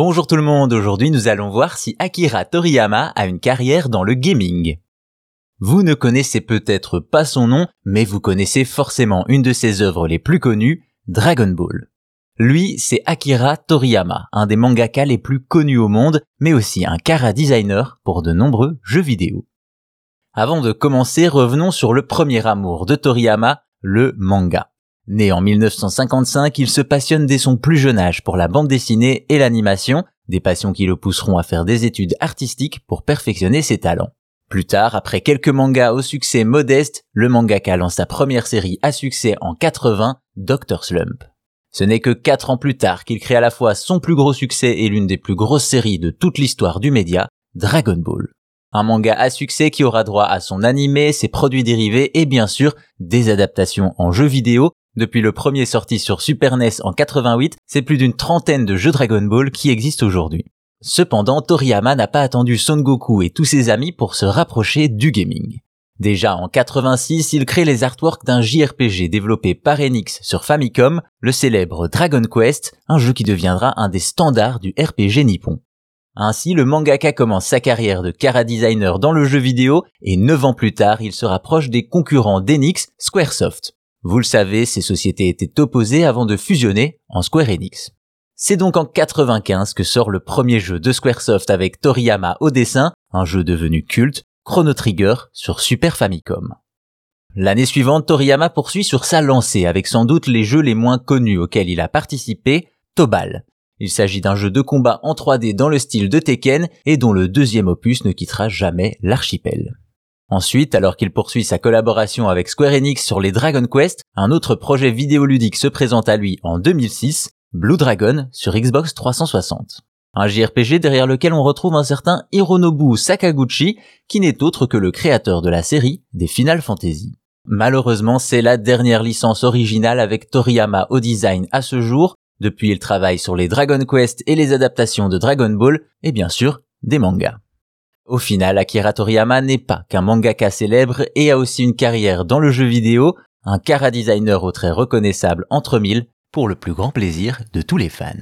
Bonjour tout le monde, aujourd'hui nous allons voir si Akira Toriyama a une carrière dans le gaming. Vous ne connaissez peut-être pas son nom, mais vous connaissez forcément une de ses œuvres les plus connues, Dragon Ball. Lui, c'est Akira Toriyama, un des mangaka les plus connus au monde, mais aussi un kara designer pour de nombreux jeux vidéo. Avant de commencer, revenons sur le premier amour de Toriyama, le manga. Né en 1955, il se passionne dès son plus jeune âge pour la bande dessinée et l'animation, des passions qui le pousseront à faire des études artistiques pour perfectionner ses talents. Plus tard, après quelques mangas au succès modeste, le mangaka lance sa première série à succès en 80, Dr. Slump. Ce n'est que quatre ans plus tard qu'il crée à la fois son plus gros succès et l'une des plus grosses séries de toute l'histoire du média, Dragon Ball. Un manga à succès qui aura droit à son animé, ses produits dérivés et bien sûr des adaptations en jeux vidéo depuis le premier sorti sur Super NES en 88, c'est plus d'une trentaine de jeux Dragon Ball qui existent aujourd'hui. Cependant, Toriyama n'a pas attendu Son Goku et tous ses amis pour se rapprocher du gaming. Déjà en 86, il crée les artworks d'un JRPG développé par Enix sur Famicom, le célèbre Dragon Quest, un jeu qui deviendra un des standards du RPG nippon. Ainsi, le mangaka commence sa carrière de Kara designer dans le jeu vidéo et 9 ans plus tard, il se rapproche des concurrents d'Enix, Squaresoft. Vous le savez, ces sociétés étaient opposées avant de fusionner en Square Enix. C'est donc en 95 que sort le premier jeu de Squaresoft avec Toriyama au dessin, un jeu devenu culte, Chrono Trigger sur Super Famicom. L'année suivante, Toriyama poursuit sur sa lancée avec sans doute les jeux les moins connus auxquels il a participé, Tobal. Il s'agit d'un jeu de combat en 3D dans le style de Tekken et dont le deuxième opus ne quittera jamais l'archipel. Ensuite, alors qu'il poursuit sa collaboration avec Square Enix sur les Dragon Quest, un autre projet vidéoludique se présente à lui en 2006, Blue Dragon sur Xbox 360. Un JRPG derrière lequel on retrouve un certain Hironobu Sakaguchi, qui n'est autre que le créateur de la série des Final Fantasy. Malheureusement, c'est la dernière licence originale avec Toriyama au design à ce jour. Depuis, il travaille sur les Dragon Quest et les adaptations de Dragon Ball, et bien sûr, des mangas. Au final, Akira Toriyama n'est pas qu'un mangaka célèbre et a aussi une carrière dans le jeu vidéo, un cara designer au trait reconnaissable entre mille, pour le plus grand plaisir de tous les fans.